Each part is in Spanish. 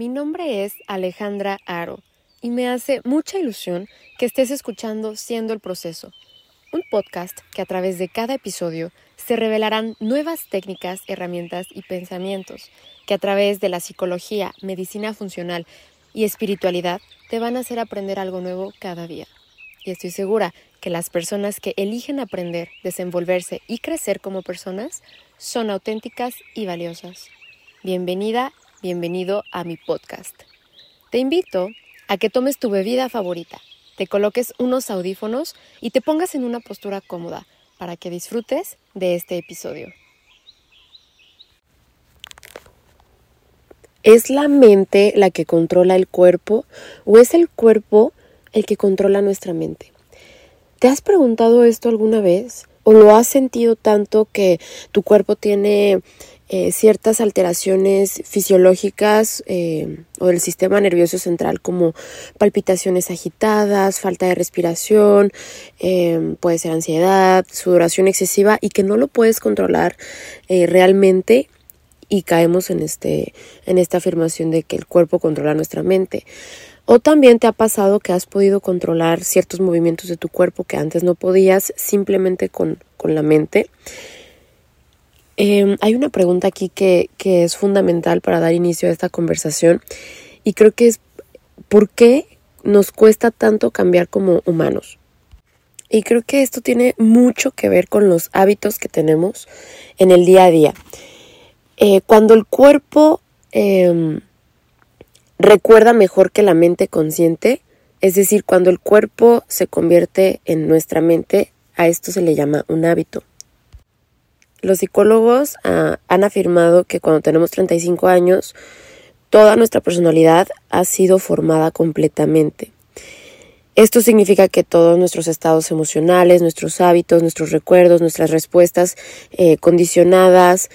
Mi nombre es Alejandra Aro y me hace mucha ilusión que estés escuchando Siendo el Proceso, un podcast que a través de cada episodio se revelarán nuevas técnicas, herramientas y pensamientos que a través de la psicología, medicina funcional y espiritualidad te van a hacer aprender algo nuevo cada día. Y estoy segura que las personas que eligen aprender, desenvolverse y crecer como personas son auténticas y valiosas. Bienvenida bienvenido a mi podcast. Te invito a que tomes tu bebida favorita, te coloques unos audífonos y te pongas en una postura cómoda para que disfrutes de este episodio. ¿Es la mente la que controla el cuerpo o es el cuerpo el que controla nuestra mente? ¿Te has preguntado esto alguna vez? ¿O lo has sentido tanto que tu cuerpo tiene eh, ciertas alteraciones fisiológicas eh, o del sistema nervioso central como palpitaciones agitadas, falta de respiración, eh, puede ser ansiedad, sudoración excesiva y que no lo puedes controlar realmente y caemos en, este, en esta afirmación de que el cuerpo controla nuestra mente. O también te ha pasado que has podido controlar ciertos movimientos de tu cuerpo que antes no podías simplemente con, con la mente. Em, hay una pregunta aquí que, que es fundamental para dar inicio a esta conversación y creo que es ¿por qué nos cuesta tanto cambiar como humanos? Y creo que esto tiene mucho que ver con los hábitos que tenemos en el día a día. Eh, cuando el cuerpo em, recuerda mejor que la mente consciente, es decir, cuando el cuerpo se convierte en nuestra mente, a esto se le llama un hábito. Los psicólogos ah, han afirmado que cuando tenemos 35 años, toda nuestra personalidad ha sido formada completamente. Esto significa que todos nuestros estados emocionales, nuestros hábitos, nuestros recuerdos, nuestras respuestas eh, condicionadas,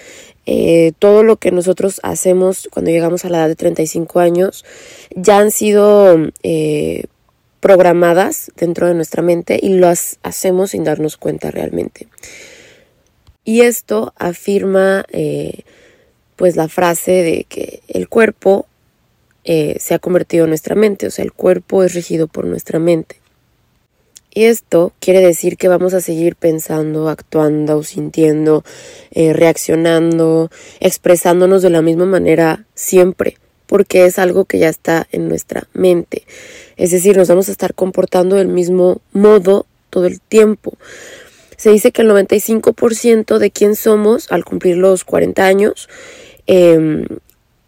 eh, todo lo que nosotros hacemos cuando llegamos a la edad de 35 años, ya han sido eh, programadas dentro de nuestra mente y las hacemos sin darnos cuenta realmente. Y esto afirma eh, pues la frase de que el cuerpo eh, se ha convertido en nuestra mente, o sea, el cuerpo es regido por nuestra mente. Y esto quiere decir que vamos a seguir pensando, actuando, sintiendo, eh, reaccionando, expresándonos de la misma manera siempre, porque es algo que ya está en nuestra mente. Es decir, nos vamos a estar comportando del mismo modo todo el tiempo. Se dice que el 95% de quién somos al cumplir los 40 años, em,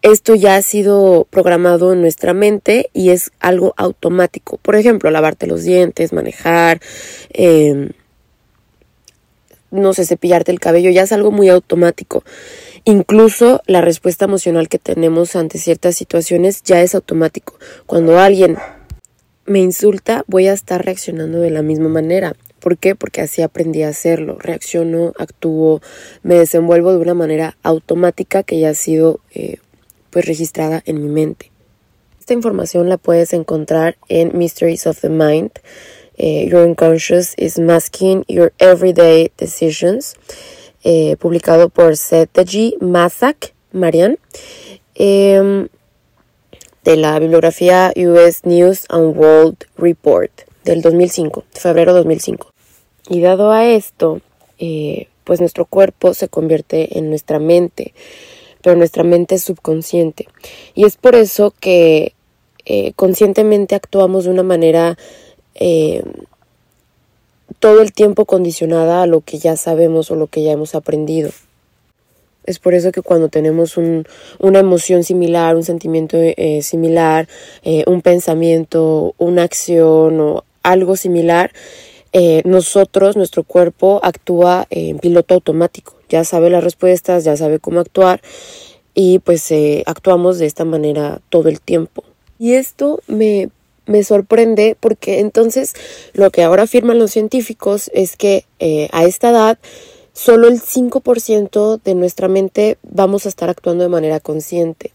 esto ya ha sido programado en nuestra mente y es algo automático. Por ejemplo, lavarte los dientes, manejar, em, no sé, cepillarte el cabello, ya es algo muy automático. Incluso la respuesta emocional que tenemos ante ciertas situaciones ya es automático. Cuando alguien me insulta, voy a estar reaccionando de la misma manera. ¿Por qué? Porque así aprendí a hacerlo. Reacciono, actúo, me desenvuelvo de una manera automática que ya ha sido eh, pues registrada en mi mente. Esta información la puedes encontrar en Mysteries of the Mind. Eh, your unconscious is masking your everyday decisions. Eh, publicado por Seth G. Masak Marian. Em, de la bibliografía US News and World Report del 2005, febrero 2005. Y dado a esto, eh, pues nuestro cuerpo se convierte en nuestra mente, pero nuestra mente es subconsciente. Y es por eso que eh, conscientemente actuamos de una manera eh, todo el tiempo condicionada a lo que ya sabemos o lo que ya hemos aprendido. Es por eso que cuando tenemos un, una emoción similar, un sentimiento similar, un pensamiento, una acción o algo similar, eh, nosotros, nuestro cuerpo actúa en piloto automático, ya sabe las respuestas, ya sabe cómo actuar y pues eh, actuamos de esta manera todo el tiempo. Y esto me, me sorprende porque entonces lo que ahora afirman los científicos es que eh, a esta edad solo el 5% de nuestra mente vamos a estar actuando de manera consciente.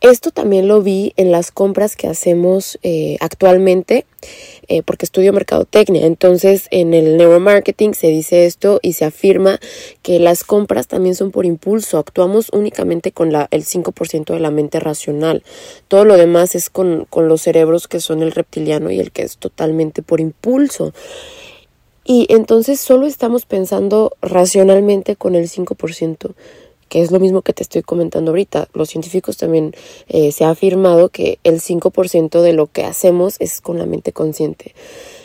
Esto también lo vi en las compras que hacemos actualmente eh, porque estudio mercadotecnia. Entonces, en el neuromarketing se dice esto y se afirma que las compras también son por impulso. Actuamos únicamente con el 5% de la mente racional. Todo lo demás es con, con los cerebros que son el reptiliano y el que es totalmente por impulso. Y entonces solo estamos pensando racionalmente con el 5% que es lo mismo que te estoy comentando ahorita. Los científicos también eh, se ha afirmado que el 5% de lo que hacemos es con la mente consciente.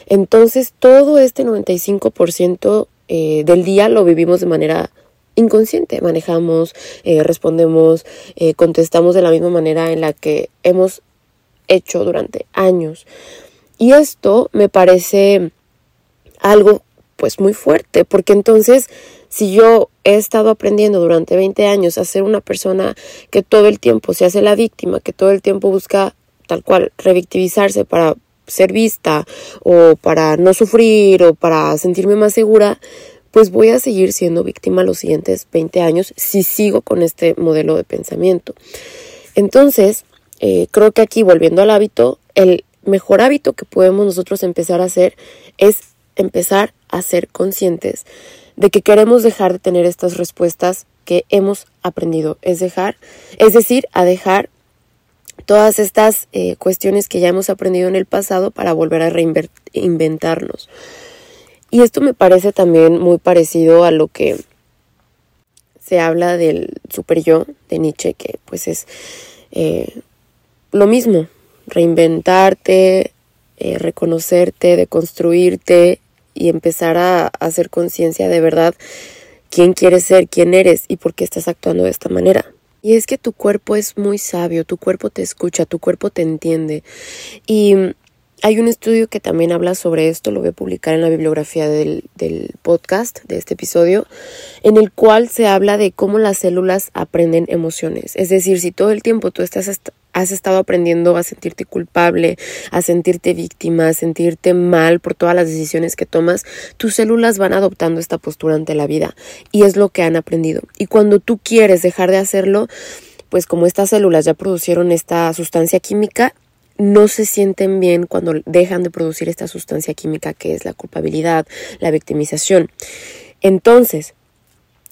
Entonces, todo este 95% eh, del día lo vivimos de manera inconsciente. Manejamos, eh, respondemos, contestamos de la misma manera en la que hemos hecho durante años. Y esto me parece algo pues muy fuerte, porque entonces si yo he estado aprendiendo durante 20 años a ser una persona que todo el tiempo se hace la víctima, que todo el tiempo busca tal cual revictimizarse para ser vista o para no sufrir o para sentirme más segura, pues voy a seguir siendo víctima los siguientes 20 años si sigo con este modelo de pensamiento. Entonces, eh, creo que aquí volviendo al hábito, el mejor hábito que podemos nosotros empezar a hacer es empezar a ser conscientes de que queremos dejar de tener estas respuestas que hemos aprendido. Es dejar, es decir, a dejar todas estas eh, cuestiones que ya hemos aprendido en el pasado para volver a reinventarnos. Y esto me parece también muy parecido a lo que se habla del super yo de Nietzsche, que pues es eh, lo mismo, reinventarte, eh, reconocerte, deconstruirte y empezar a, hacer conciencia de verdad quién quieres ser, quién eres y por qué estás actuando de esta manera. Y es que tu cuerpo es muy sabio, tu cuerpo te escucha, tu cuerpo te entiende. Y hay un estudio que también habla sobre esto, lo voy a publicar en la bibliografía del, del, podcast, de este episodio, en el cual se habla de cómo las células aprenden emociones. Es decir, si todo el tiempo tú estás has estado aprendiendo a sentirte culpable, a sentirte víctima, a sentirte mal por todas las decisiones que tomas, tus células van adoptando esta postura ante la vida y es lo que han aprendido. Y cuando tú quieres dejar de hacerlo, pues como estas células ya producieron esta sustancia química, no se sienten bien cuando dejan de producir esta sustancia química que es la culpabilidad, la victimización. Entonces,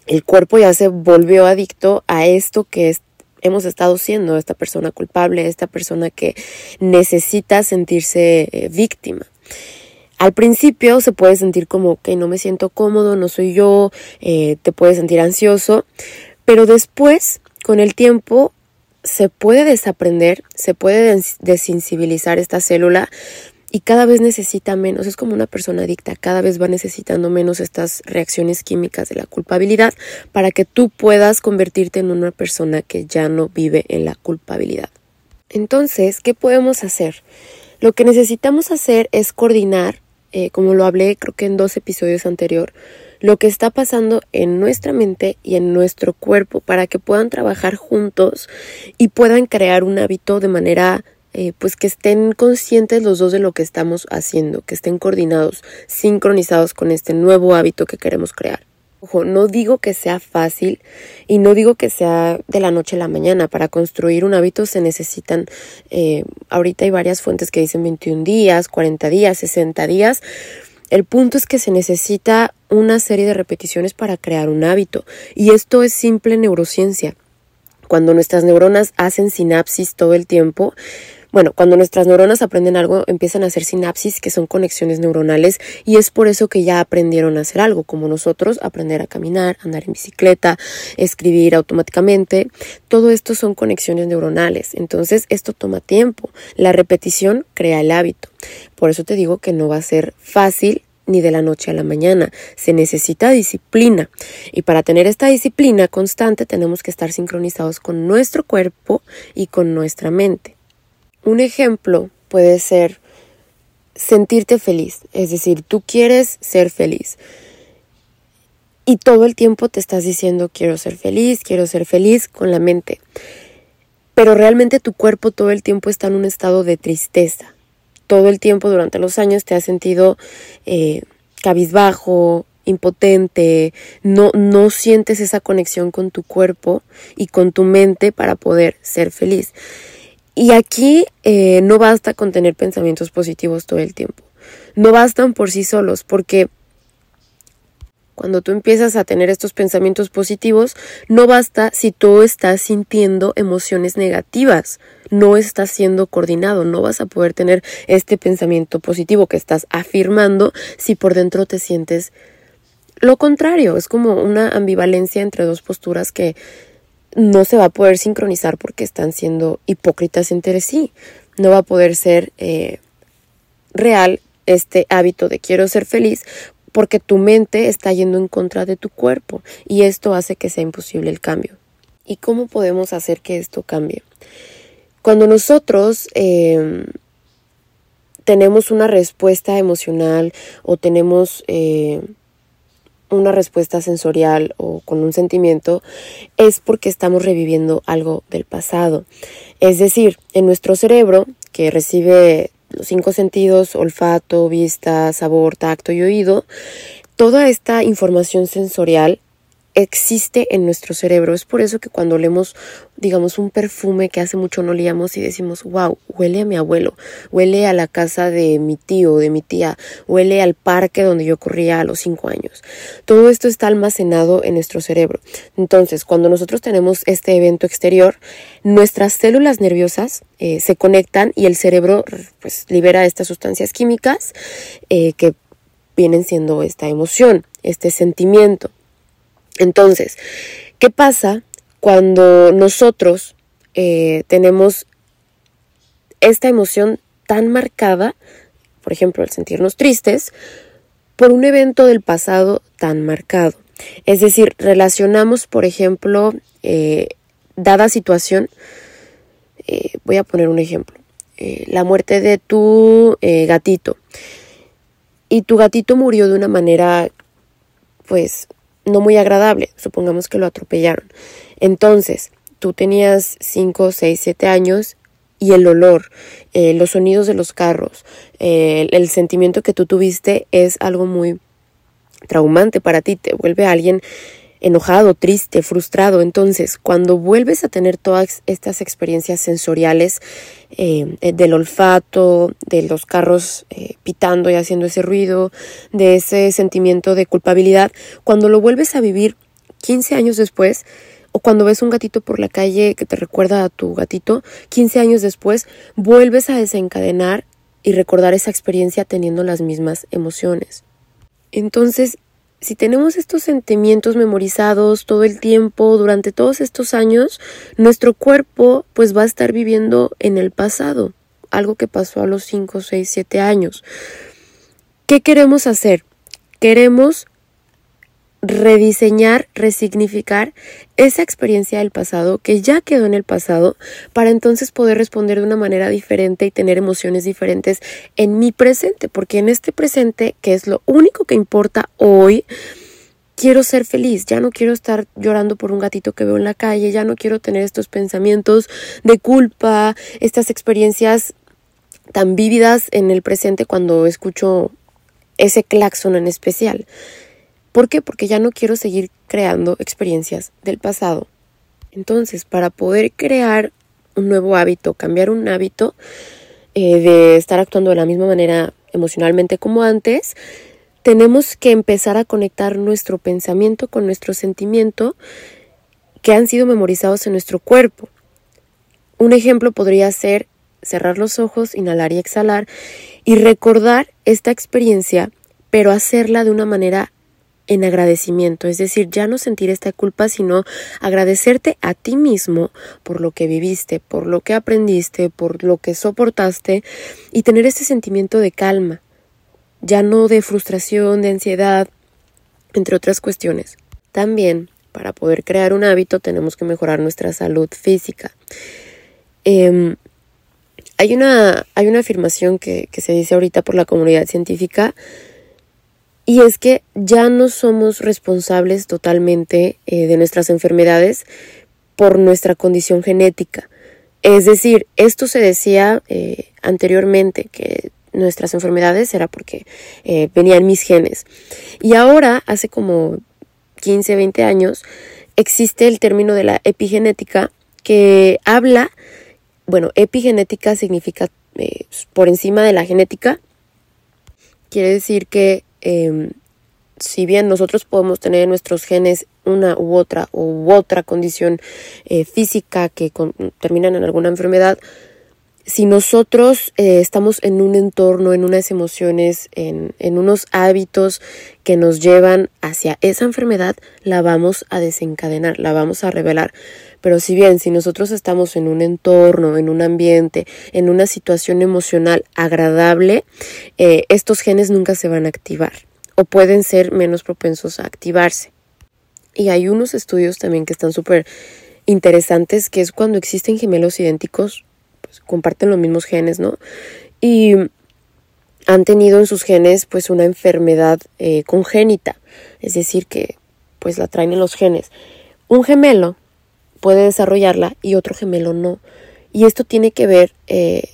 el cuerpo ya se volvió adicto a esto que es hemos estado siendo esta persona culpable, esta persona que necesita sentirse eh, víctima. Al principio se puede sentir como que no me siento cómodo, no soy yo, eh, te puedes sentir ansioso, pero después, con el tiempo, se puede desaprender, se puede desensibilizar esta célula y cada vez necesita menos, es como una persona adicta, cada vez va necesitando menos estas reacciones químicas de la culpabilidad para que tú puedas convertirte en una persona que ya no vive en la culpabilidad. Entonces, ¿qué podemos hacer? Lo que necesitamos hacer es coordinar, eh, como lo hablé creo que en dos episodios anteriores, lo que está pasando en nuestra mente y en nuestro cuerpo para que puedan trabajar juntos y puedan crear un hábito de manera eh, pues que estén conscientes los dos de lo que estamos haciendo, que estén coordinados, sincronizados con este nuevo hábito que queremos crear. Ojo, no digo que sea fácil y no digo que sea de la noche a la mañana. Para construir un hábito se necesitan, eh, ahorita hay varias fuentes que dicen 21 días, 40 días, 60 días. El punto es que se necesita una serie de repeticiones para crear un hábito y esto es simple neurociencia. Cuando nuestras neuronas hacen sinapsis todo el tiempo, bueno, cuando nuestras neuronas aprenden algo, empiezan a hacer sinapsis, que son conexiones neuronales, y es por eso que ya aprendieron a hacer algo, como nosotros, aprender a caminar, andar en bicicleta, escribir automáticamente. Todo esto son conexiones neuronales. Entonces, esto toma tiempo. La repetición crea el hábito. Por eso te digo que no va a ser fácil ni de la noche a la mañana. Se necesita disciplina. Y para tener esta disciplina constante tenemos que estar sincronizados con nuestro cuerpo y con nuestra mente. Un ejemplo puede ser sentirte feliz, es decir, tú quieres ser feliz y todo el tiempo te estás diciendo quiero ser feliz, quiero ser feliz con la mente, pero realmente tu cuerpo todo el tiempo está en un estado de tristeza. Todo el tiempo durante los años te has sentido eh, cabizbajo, impotente, no, no sientes esa conexión con tu cuerpo y con tu mente para poder ser feliz. Y aquí eh, no basta con tener pensamientos positivos todo el tiempo. No bastan por sí solos, porque cuando tú empiezas a tener estos pensamientos positivos, no basta si tú estás sintiendo emociones negativas, no estás siendo coordinado, no vas a poder tener este pensamiento positivo que estás afirmando si por dentro te sientes lo contrario, es como una ambivalencia entre dos posturas que no se va a poder sincronizar porque están siendo hipócritas entre sí. No va a poder ser eh, real este hábito de quiero ser feliz porque tu mente está yendo en contra de tu cuerpo y esto hace que sea imposible el cambio. ¿Y cómo podemos hacer que esto cambie? Cuando nosotros em, tenemos una respuesta emocional o tenemos eh, una respuesta sensorial o con un sentimiento, es porque estamos reviviendo algo del pasado. Es decir, en nuestro cerebro, que recibe los cinco sentidos, olfato, vista, sabor, tacto y oído, toda esta información sensorial existe en nuestro cerebro. Es por eso que cuando olemos, digamos, un perfume que hace mucho no olíamos y decimos, wow, huele a mi abuelo, huele a la casa de mi tío, de mi tía, huele al parque donde yo corría a los cinco años. Todo esto está almacenado en nuestro cerebro. Entonces, cuando nosotros tenemos este evento exterior, nuestras células nerviosas eh, se conectan y el cerebro pues libera estas sustancias químicas eh, que vienen siendo esta emoción, este sentimiento. Entonces, ¿qué pasa cuando nosotros eh, tenemos esta emoción tan marcada, por ejemplo, el sentirnos tristes, por un evento del pasado tan marcado? Es decir, relacionamos, por ejemplo, eh, dada situación, eh, voy a poner un ejemplo, la muerte de tu gatito. Y tu gatito murió de una manera, pues, no muy agradable, supongamos que lo atropellaron. Entonces, tú tenías 5, 6, 7 años y el olor, eh, los sonidos de los carros, eh, el sentimiento que tú tuviste es algo muy traumante para ti, te vuelve alguien enojado, triste, frustrado. Entonces, cuando vuelves a tener todas estas experiencias sensoriales eh, eh, del olfato, de los carros eh, pitando y haciendo ese ruido, de ese sentimiento de culpabilidad, cuando lo vuelves a vivir 15 años después, o cuando ves un gatito por la calle que te recuerda a tu gatito, 15 años después, vuelves a desencadenar y recordar esa experiencia teniendo las mismas emociones. Entonces, si tenemos estos sentimientos memorizados todo el tiempo, durante todos estos años, nuestro cuerpo pues va a estar viviendo en el pasado, algo que pasó a los 5, 6, 7 años. ¿Qué queremos hacer? Queremos rediseñar, resignificar esa experiencia del pasado que ya quedó en el pasado para entonces poder responder de una manera diferente y tener emociones diferentes en mi presente, porque en este presente, que es lo único que importa hoy, quiero ser feliz, ya no quiero estar llorando por un gatito que veo en la calle, ya no quiero tener estos pensamientos de culpa, estas experiencias tan vívidas en el presente cuando escucho ese claxon en especial. ¿Por qué? Porque ya no quiero seguir creando experiencias del pasado. Entonces, para poder crear un nuevo hábito, cambiar un hábito eh, de estar actuando de la misma manera emocionalmente como antes, tenemos que empezar a conectar nuestro pensamiento con nuestro sentimiento que han sido memorizados en nuestro cuerpo. Un ejemplo podría ser cerrar los ojos, inhalar y exhalar y recordar esta experiencia, pero hacerla de una manera en agradecimiento, es decir, ya no sentir esta culpa, sino agradecerte a ti mismo por lo que viviste, por lo que aprendiste, por lo que soportaste y tener este sentimiento de calma, ya no de frustración, de ansiedad, entre otras cuestiones. También, para poder crear un hábito, tenemos que mejorar nuestra salud física. Em, hay, una, hay una afirmación que, que se dice ahorita por la comunidad científica y es que ya no somos responsables totalmente eh, de nuestras enfermedades por nuestra condición genética. Es decir, esto se decía eh, anteriormente, que nuestras enfermedades era porque eh, venían mis genes. Y ahora, hace como 15, 20 años, existe el término de la epigenética que habla bueno, epigenética significa por encima de la genética. Quiere decir que em, si bien nosotros podemos tener en nuestros genes una u otra u otra condición eh, física que terminan en alguna enfermedad, si nosotros eh, estamos en un entorno, en unas emociones, en, en, unos hábitos que nos llevan hacia esa enfermedad, la vamos a desencadenar, la vamos a revelar. Pero si bien si nosotros estamos en un entorno, en un ambiente, en una situación emocional agradable, eh, estos genes nunca se van a activar o pueden ser menos propensos a activarse. Y hay unos estudios también que están súper interesantes, que es cuando existen gemelos idénticos, pues comparten los mismos genes, ¿no? Y han tenido en sus genes pues una enfermedad eh, congénita, es decir, que pues la traen en los genes. Un gemelo puede desarrollarla y otro gemelo no. Y esto tiene que ver eh,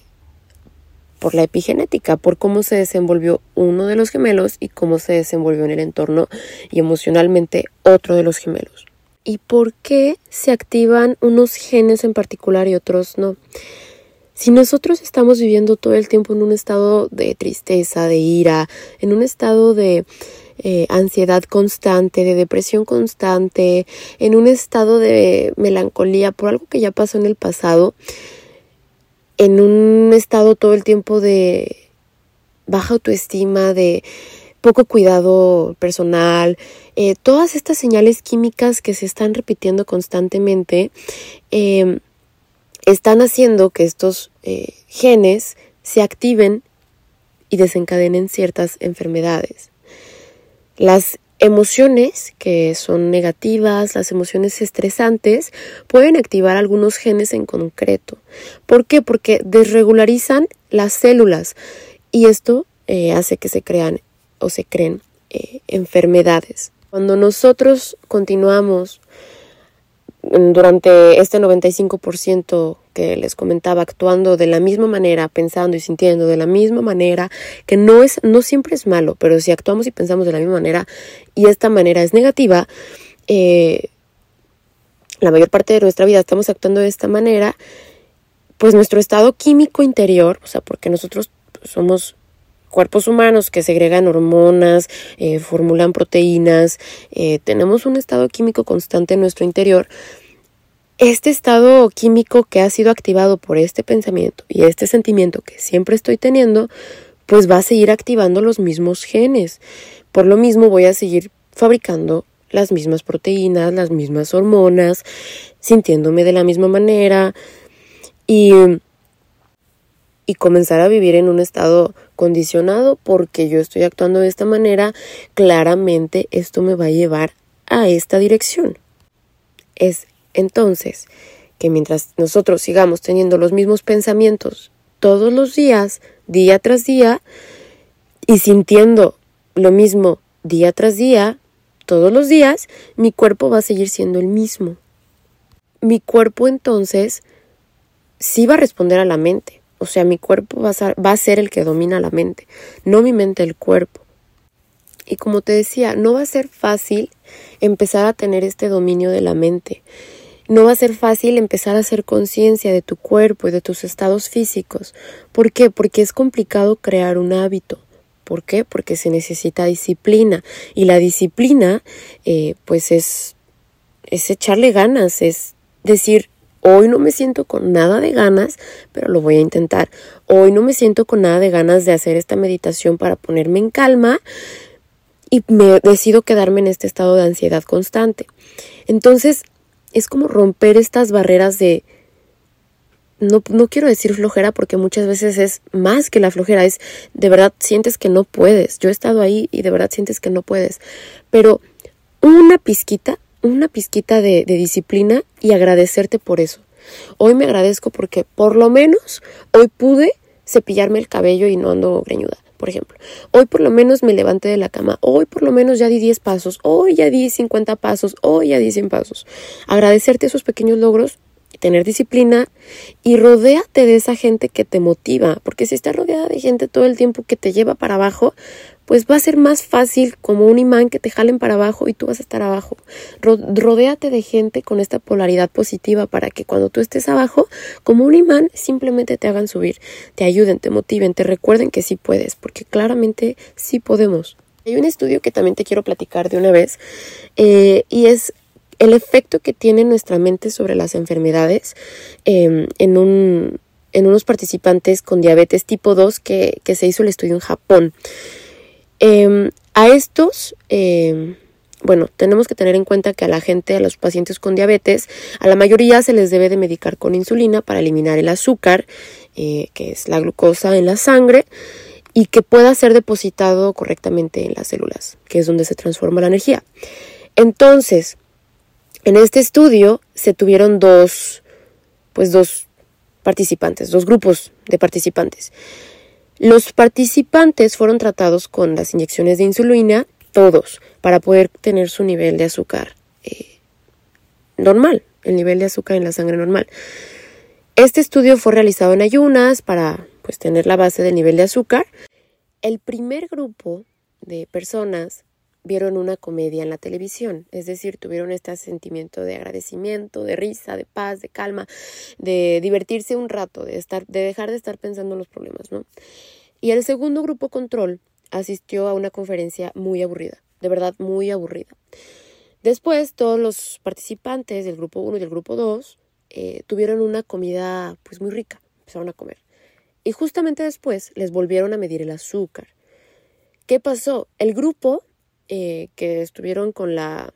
por la epigenética, por cómo se desenvolvió uno de los gemelos y cómo se desenvolvió en el entorno y emocionalmente otro de los gemelos. ¿Y por qué se activan unos genes en particular y otros no? Si nosotros estamos viviendo todo el tiempo en un estado de tristeza, de ira, en un estado de eh, ansiedad constante, de depresión constante, en un estado de melancolía por algo que ya pasó en el pasado, en un estado todo el tiempo de baja autoestima, de poco cuidado personal, eh, todas estas señales químicas que se están repitiendo constantemente em, están haciendo que estos eh, genes se activen y desencadenen ciertas enfermedades. Las emociones que son negativas, las emociones estresantes, pueden activar algunos genes en concreto. ¿Por qué? Porque desregularizan las células y esto eh, hace que se crean o se creen eh, enfermedades. Cuando nosotros continuamos durante este 95% que les comentaba, actuando de la misma manera, pensando y sintiendo de la misma manera, que no es, no siempre es malo, pero si actuamos y pensamos de la misma manera y esta manera es negativa, eh, la mayor parte de nuestra vida estamos actuando de esta manera, pues nuestro estado químico interior, o sea, porque nosotros somos cuerpos humanos que segregan hormonas, eh, formulan proteínas, eh, tenemos un estado químico constante en nuestro interior, este estado químico que ha sido activado por este pensamiento y este sentimiento que siempre estoy teniendo, pues va a seguir activando los mismos genes. Por lo mismo voy a seguir fabricando las mismas proteínas, las mismas hormonas, sintiéndome de la misma manera y, y comenzar a vivir en un estado condicionado porque yo estoy actuando de esta manera, claramente esto me va a llevar a esta dirección. Es entonces que mientras nosotros sigamos teniendo los mismos pensamientos todos los días, día tras día, y sintiendo lo mismo día tras día, todos los días, mi cuerpo va a seguir siendo el mismo. Mi cuerpo entonces sí va a responder a la mente. O sea, mi cuerpo va a, ser, el que domina la mente, no mi mente el cuerpo. Y como te decía, no va a ser fácil empezar a tener este dominio de la mente. No va a ser fácil empezar a hacer conciencia de tu cuerpo y de tus estados físicos. ¿Por qué? Porque es complicado crear un hábito. ¿Por qué? Porque se necesita disciplina. Y la disciplina, eh, pues es, es echarle ganas, es decir, Hoy no me siento con nada de ganas, pero lo voy a intentar. Hoy no me siento con nada de ganas de hacer esta meditación para ponerme en calma y me decido quedarme en este estado de ansiedad constante. Entonces, es como romper estas barreras de no, no quiero decir flojera porque muchas veces es más que la flojera, es de verdad sientes que no puedes. Yo he estado ahí y de verdad sientes que no puedes. Pero una pizquita una pizquita de, disciplina y agradecerte por eso. Hoy me agradezco porque por lo menos hoy pude cepillarme el cabello y no ando greñuda, por ejemplo. Hoy por lo menos me levanté de la cama. Hoy por lo menos ya di 10 pasos. Hoy ya di 50 pasos. Hoy ya di 100 pasos. Agradecerte esos pequeños logros, tener disciplina y rodéate de esa gente que te motiva. Porque si estás rodeada de gente todo el tiempo que te lleva para abajo, pues va a ser más fácil como un imán que te jalen para abajo y tú vas a estar abajo. rodéate de gente con esta polaridad positiva para que cuando tú estés abajo, como un imán, simplemente te hagan subir, te ayuden, te motiven, te recuerden que sí puedes, porque claramente sí podemos. Hay un estudio que también te quiero platicar de una vez eh, y es el efecto que tiene nuestra mente sobre las enfermedades em, en, un, en unos participantes con diabetes tipo 2 que, que se hizo el estudio en Japón. Em, a estos, em, bueno, tenemos que tener en cuenta que a la gente, a los pacientes con diabetes, a la mayoría se les debe de medicar con insulina para eliminar el azúcar, eh, que es la glucosa en la sangre, y que pueda ser depositado correctamente en las células, que es donde se transforma la energía. Entonces, en este estudio se tuvieron dos, pues dos participantes, dos grupos de participantes. Los participantes fueron tratados con las inyecciones de insulina, todos, para poder tener su nivel de azúcar eh, normal, el nivel de azúcar en la sangre normal. Este estudio fue realizado en ayunas para pues, tener la base del nivel de azúcar. El primer grupo de personas vieron una comedia en la televisión, es decir, tuvieron este sentimiento de agradecimiento, de risa, de paz, de calma, de divertirse un rato, de estar, de dejar de estar pensando en los problemas, ¿no? Y el segundo grupo control asistió a una conferencia muy aburrida, de verdad muy aburrida. Después, todos los participantes del grupo 1 y del grupo 2 eh, tuvieron una comida pues muy rica, empezaron a comer. Y justamente después les volvieron a medir el azúcar. ¿Qué pasó? El grupo eh, que estuvieron con la,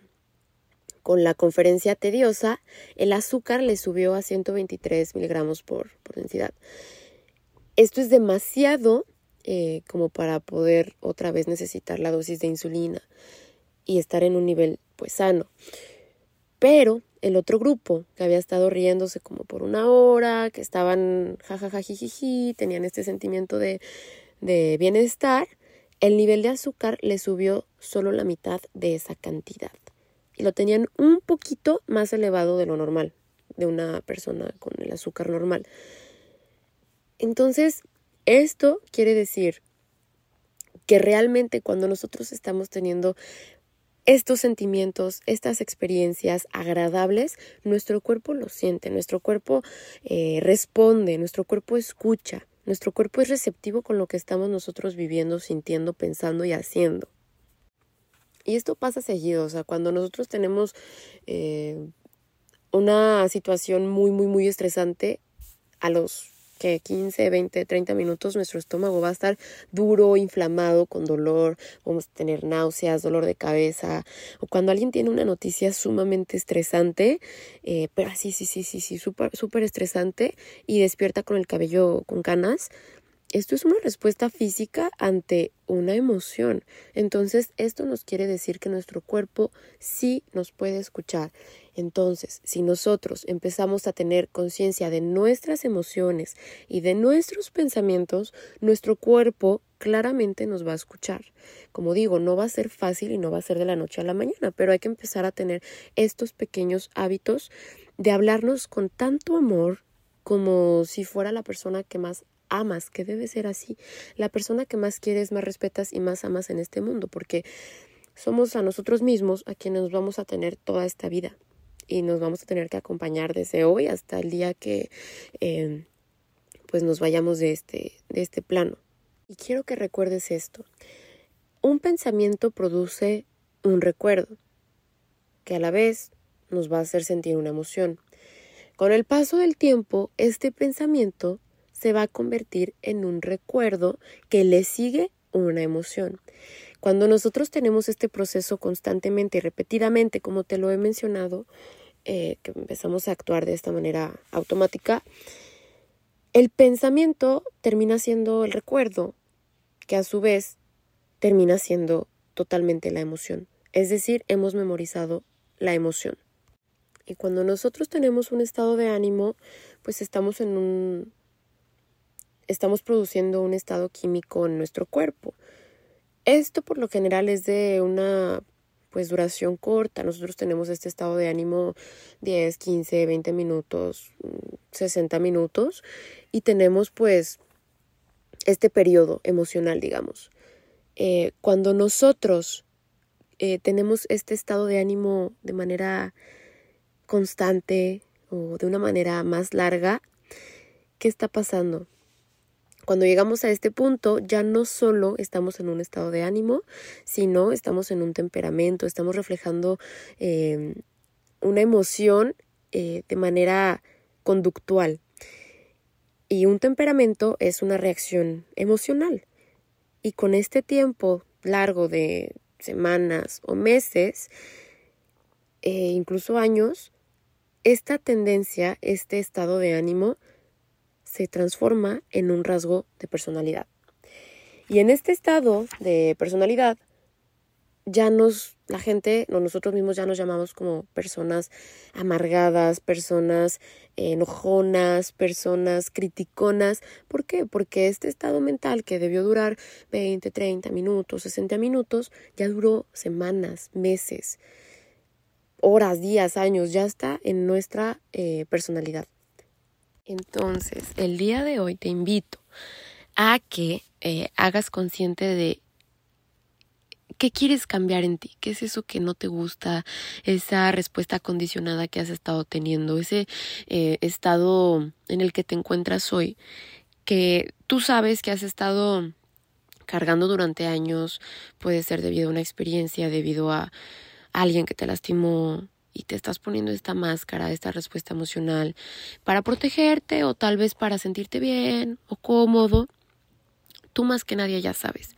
con la conferencia tediosa, el azúcar le subió a 123 miligramos por, por densidad. Esto es demasiado eh, como para poder otra vez necesitar la dosis de insulina y estar en un nivel pues sano. Pero el otro grupo que había estado riéndose como por una hora, que estaban jajajajijiji, tenían este sentimiento de, de bienestar, el nivel de azúcar le subió solo la mitad de esa cantidad. Y lo tenían un poquito más elevado de lo normal, de una persona con el azúcar normal. Entonces, esto quiere decir que realmente cuando nosotros estamos teniendo estos sentimientos, estas experiencias agradables, nuestro cuerpo lo siente, nuestro cuerpo eh, responde, nuestro cuerpo escucha. Nuestro cuerpo es receptivo con lo que estamos nosotros viviendo, sintiendo, pensando y haciendo. Y esto pasa seguido, o sea, cuando nosotros tenemos eh, una situación muy, muy, muy estresante, a los que 15, 20, 30 minutos nuestro estómago va a estar duro, inflamado, con dolor, vamos a tener náuseas, dolor de cabeza, o cuando alguien tiene una noticia sumamente estresante, eh, pero así, sí, sí, sí, sí, súper, súper estresante y despierta con el cabello con canas, esto es una respuesta física ante una emoción. Entonces, esto nos quiere decir que nuestro cuerpo sí nos puede escuchar. Entonces, si nosotros empezamos a tener conciencia de nuestras emociones y de nuestros pensamientos, nuestro cuerpo claramente nos va a escuchar. Como digo, no va a ser fácil y no va a ser de la noche a la mañana, pero hay que empezar a tener estos pequeños hábitos de hablarnos con tanto amor como si fuera la persona que más amas, que debe ser así. La persona que más quieres, más respetas y más amas en este mundo, porque somos a nosotros mismos a quienes nos vamos a tener toda esta vida y nos vamos a tener que acompañar desde hoy hasta el día que eh, pues nos vayamos de este, de este plano. Y quiero que recuerdes esto. Un pensamiento produce un recuerdo que a la vez nos va a hacer sentir una emoción. Con el paso del tiempo, este pensamiento se va a convertir en un recuerdo que le sigue una emoción. Cuando nosotros tenemos este proceso constantemente y repetidamente, como te lo he mencionado, eh, que empezamos a actuar de esta manera automática, el pensamiento termina siendo el recuerdo, que a su vez termina siendo totalmente la emoción. Es decir, hemos memorizado la emoción. Y cuando nosotros tenemos un estado de ánimo, pues estamos en un estamos produciendo un estado químico en nuestro cuerpo. Esto por lo general es de una pues duración corta. Nosotros tenemos este estado de ánimo 10, 15, 20 minutos, 60 minutos y tenemos pues este periodo emocional, digamos. eh, cuando nosotros eh, tenemos este estado de ánimo de manera constante o de una manera más larga, ¿qué está pasando? Cuando llegamos a este punto, ya no solo estamos en un estado de ánimo, sino estamos en un temperamento, estamos reflejando eh, una emoción de manera conductual. Y un temperamento es una reacción emocional. Y con este tiempo largo de semanas o meses, e incluso años, esta tendencia, este estado de ánimo, se transforma en un rasgo de personalidad. Y en este estado de personalidad ya nos, la gente, no, nosotros mismos ya nos llamamos como personas amargadas, personas enojonas, personas criticonas. ¿Por qué? Porque este estado mental que debió durar 20, 30 minutos, 60 minutos, ya duró semanas, meses, horas, días, años, ya está en nuestra eh, personalidad. Entonces, el día de hoy te invito a que eh, hagas consciente de ¿Qué quieres cambiar en ti? ¿Qué es eso que no te gusta? Esa respuesta condicionada que has estado teniendo, ese eh, estado en el que te encuentras hoy, que tú sabes que has estado cargando durante años, puede ser debido a una experiencia, debido a alguien que te lastimó y te estás poniendo esta máscara, esta respuesta emocional para protegerte o tal vez para sentirte bien o cómodo. Tú más que nadie ya sabes.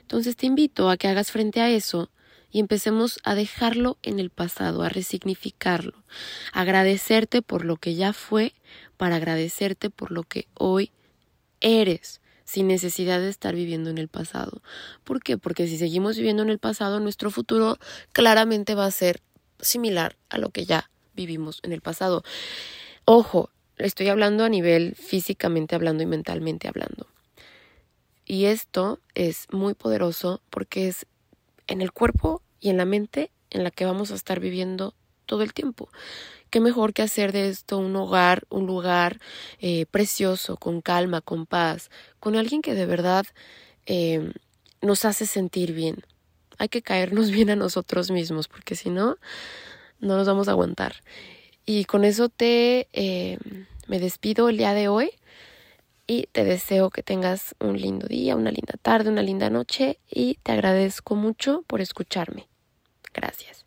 Entonces te invito a que hagas frente a eso y empecemos a dejarlo en el pasado, a resignificarlo, agradecerte por lo que ya fue, para agradecerte por lo que hoy eres, sin necesidad de estar viviendo en el pasado. ¿Por qué? Porque si seguimos viviendo en el pasado, nuestro futuro claramente va a ser similar a lo que ya vivimos en el pasado. Ojo, estoy hablando a nivel físicamente hablando y mentalmente hablando. Y esto es muy poderoso porque es en el cuerpo y en la mente en la que vamos a estar viviendo todo el tiempo. Qué mejor que hacer de esto un hogar, un lugar eh, precioso, con calma, con paz, con alguien que de verdad eh, nos hace sentir bien. Hay que caernos bien a nosotros mismos, porque si no, no nos vamos a aguantar. Y con eso te eh, me despido el día de hoy y te deseo que tengas un lindo día, una linda tarde, una linda noche y te agradezco mucho por escucharme. Gracias.